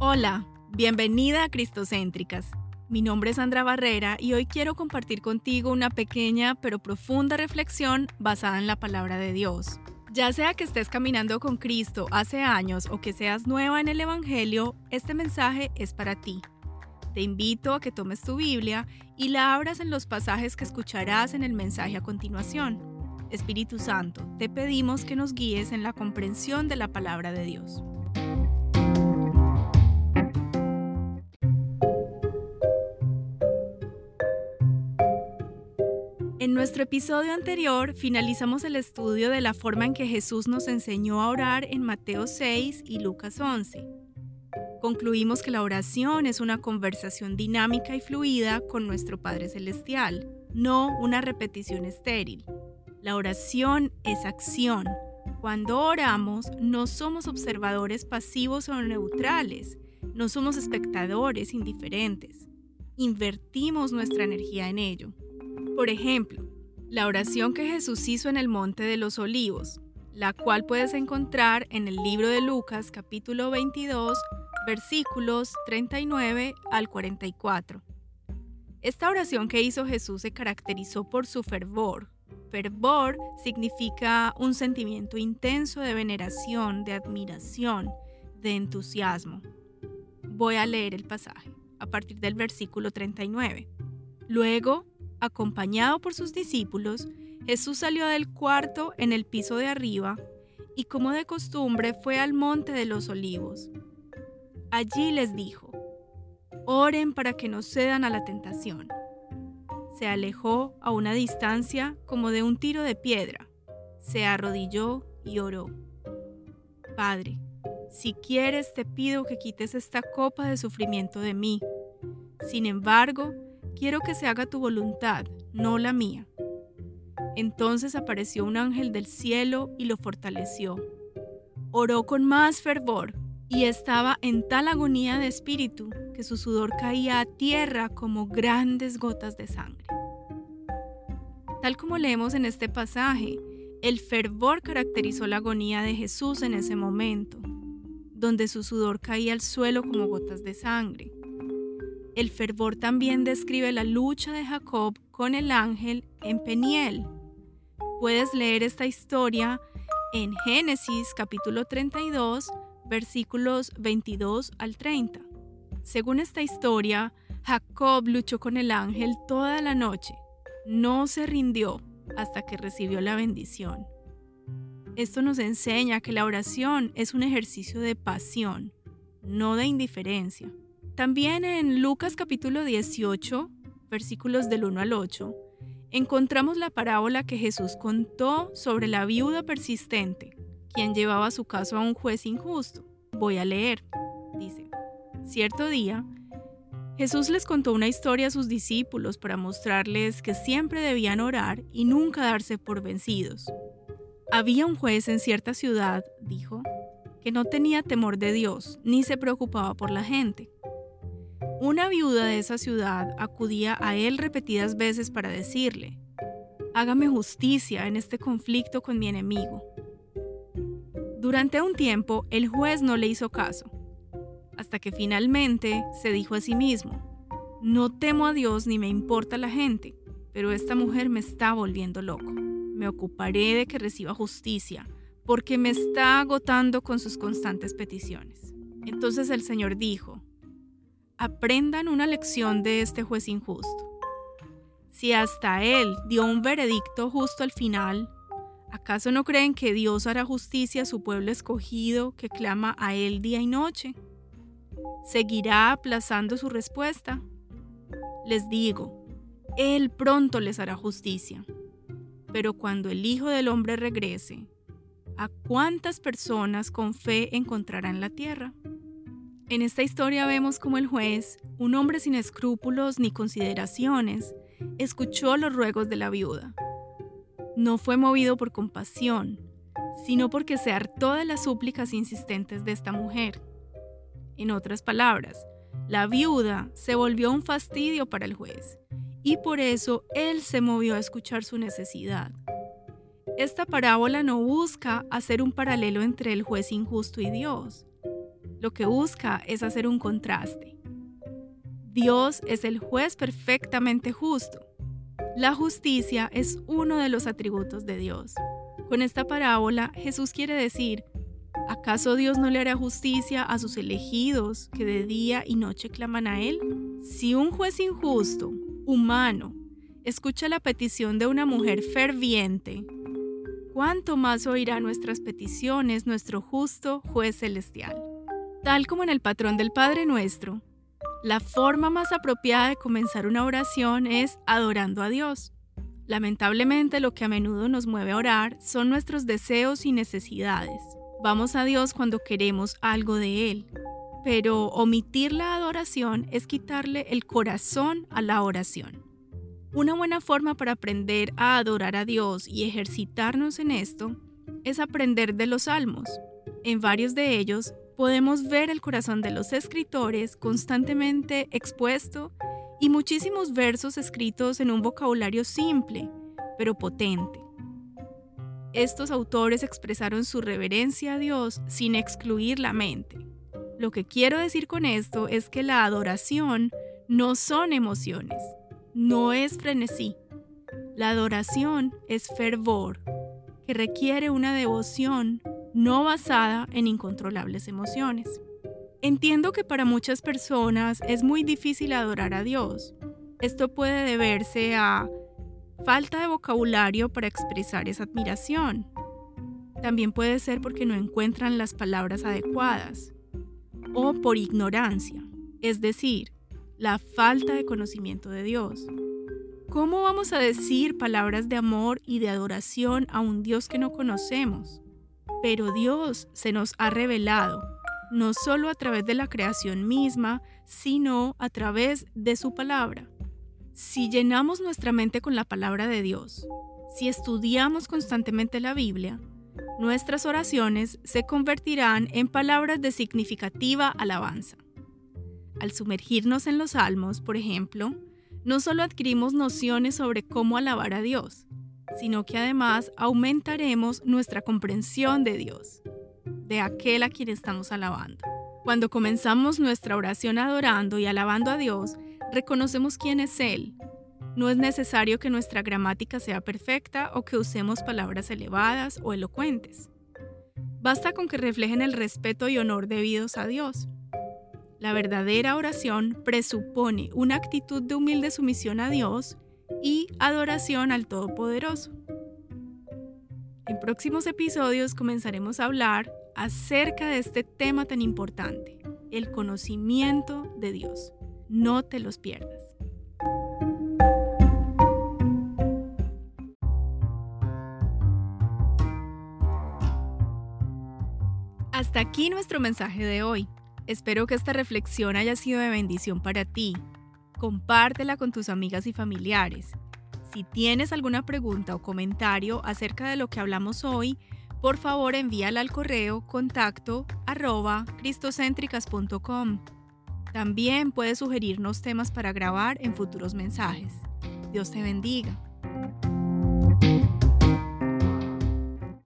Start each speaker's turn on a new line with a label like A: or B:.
A: Hola, bienvenida a Cristocéntricas. Mi nombre es Sandra Barrera y hoy quiero compartir contigo una pequeña pero profunda reflexión basada en la palabra de Dios. Ya sea que estés caminando con Cristo hace años o que seas nueva en el Evangelio, este mensaje es para ti. Te invito a que tomes tu Biblia y la abras en los pasajes que escucharás en el mensaje a continuación. Espíritu Santo, te pedimos que nos guíes en la comprensión de la palabra de Dios. Nuestro episodio anterior finalizamos el estudio de la forma en que Jesús nos enseñó a orar en Mateo 6 y Lucas 11. Concluimos que la oración es una conversación dinámica y fluida con nuestro Padre Celestial, no una repetición estéril. La oración es acción. Cuando oramos no somos observadores pasivos o neutrales, no somos espectadores indiferentes. Invertimos nuestra energía en ello. Por ejemplo, la oración que Jesús hizo en el Monte de los Olivos, la cual puedes encontrar en el libro de Lucas capítulo 22, versículos 39 al 44. Esta oración que hizo Jesús se caracterizó por su fervor. Fervor significa un sentimiento intenso de veneración, de admiración, de entusiasmo. Voy a leer el pasaje a partir del versículo 39. Luego, acompañado por sus discípulos, Jesús salió del cuarto en el piso de arriba y como de costumbre fue al monte de los olivos. Allí les dijo, oren para que no cedan a la tentación. Se alejó a una distancia como de un tiro de piedra, se arrodilló y oró. Padre, si quieres te pido que quites esta copa de sufrimiento de mí. Sin embargo, quiero que se haga tu voluntad, no la mía. Entonces apareció un ángel del cielo y lo fortaleció. Oró con más fervor y estaba en tal agonía de espíritu que su sudor caía a tierra como grandes gotas de sangre. Tal como leemos en este pasaje, el fervor caracterizó la agonía de Jesús en ese momento, donde su sudor caía al suelo como gotas de sangre. El fervor también describe la lucha de Jacob con el ángel en Peniel. Puedes leer esta historia en Génesis capítulo 32, versículos 22 al 30. Según esta historia, Jacob luchó con el ángel toda la noche. No se rindió hasta que recibió la bendición. Esto nos enseña que la oración es un ejercicio de pasión, no de indiferencia. También en Lucas capítulo 18, versículos del 1 al 8, encontramos la parábola que Jesús contó sobre la viuda persistente, quien llevaba su caso a un juez injusto. Voy a leer. Dice, cierto día, Jesús les contó una historia a sus discípulos para mostrarles que siempre debían orar y nunca darse por vencidos. Había un juez en cierta ciudad, dijo, que no tenía temor de Dios ni se preocupaba por la gente. Una viuda de esa ciudad acudía a él repetidas veces para decirle, hágame justicia en este conflicto con mi enemigo. Durante un tiempo el juez no le hizo caso, hasta que finalmente se dijo a sí mismo, no temo a Dios ni me importa la gente, pero esta mujer me está volviendo loco. Me ocuparé de que reciba justicia, porque me está agotando con sus constantes peticiones. Entonces el Señor dijo, aprendan una lección de este juez injusto. Si hasta él dio un veredicto justo al final, ¿acaso no creen que Dios hará justicia a su pueblo escogido que clama a él día y noche? ¿Seguirá aplazando su respuesta? Les digo, Él pronto les hará justicia. Pero cuando el Hijo del Hombre regrese, ¿a cuántas personas con fe encontrará en la tierra? En esta historia vemos como el juez, un hombre sin escrúpulos ni consideraciones, escuchó los ruegos de la viuda. No fue movido por compasión, sino porque se hartó de las súplicas insistentes de esta mujer. En otras palabras, la viuda se volvió un fastidio para el juez y por eso él se movió a escuchar su necesidad. Esta parábola no busca hacer un paralelo entre el juez injusto y Dios, lo que busca es hacer un contraste. Dios es el juez perfectamente justo. La justicia es uno de los atributos de Dios. Con esta parábola, Jesús quiere decir, ¿acaso Dios no le hará justicia a sus elegidos que de día y noche claman a Él? Si un juez injusto, humano, escucha la petición de una mujer ferviente, ¿cuánto más oirá nuestras peticiones nuestro justo juez celestial? Tal como en el patrón del Padre nuestro, la forma más apropiada de comenzar una oración es adorando a Dios. Lamentablemente lo que a menudo nos mueve a orar son nuestros deseos y necesidades. Vamos a Dios cuando queremos algo de Él, pero omitir la adoración es quitarle el corazón a la oración. Una buena forma para aprender a adorar a Dios y ejercitarnos en esto es aprender de los salmos. En varios de ellos podemos ver el corazón de los escritores constantemente expuesto y muchísimos versos escritos en un vocabulario simple, pero potente. Estos autores expresaron su reverencia a Dios sin excluir la mente. Lo que quiero decir con esto es que la adoración no son emociones, no es frenesí. La adoración es fervor, que requiere una devoción no basada en incontrolables emociones. Entiendo que para muchas personas es muy difícil adorar a Dios. Esto puede deberse a falta de vocabulario para expresar esa admiración. También puede ser porque no encuentran las palabras adecuadas o por ignorancia, es decir, la falta de conocimiento de Dios. ¿Cómo vamos a decir palabras de amor y de adoración a un Dios que no conocemos? Pero Dios se nos ha revelado, no solo a través de la creación misma, sino a través de su palabra. Si llenamos nuestra mente con la palabra de Dios, si estudiamos constantemente la Biblia, nuestras oraciones se convertirán en palabras de significativa alabanza. Al sumergirnos en los salmos, por ejemplo, no solo adquirimos nociones sobre cómo alabar a Dios, sino que además aumentaremos nuestra comprensión de Dios, de aquel a quien estamos alabando. Cuando comenzamos nuestra oración adorando y alabando a Dios, reconocemos quién es Él. No es necesario que nuestra gramática sea perfecta o que usemos palabras elevadas o elocuentes. Basta con que reflejen el respeto y honor debidos a Dios. La verdadera oración presupone una actitud de humilde sumisión a Dios y adoración al Todopoderoso. En próximos episodios comenzaremos a hablar acerca de este tema tan importante, el conocimiento de Dios. No te los pierdas. Hasta aquí nuestro mensaje de hoy. Espero que esta reflexión haya sido de bendición para ti. Compártela con tus amigas y familiares. Si tienes alguna pregunta o comentario acerca de lo que hablamos hoy, por favor envíala al correo contacto arroba. También puedes sugerirnos temas para grabar en futuros mensajes. Dios te bendiga.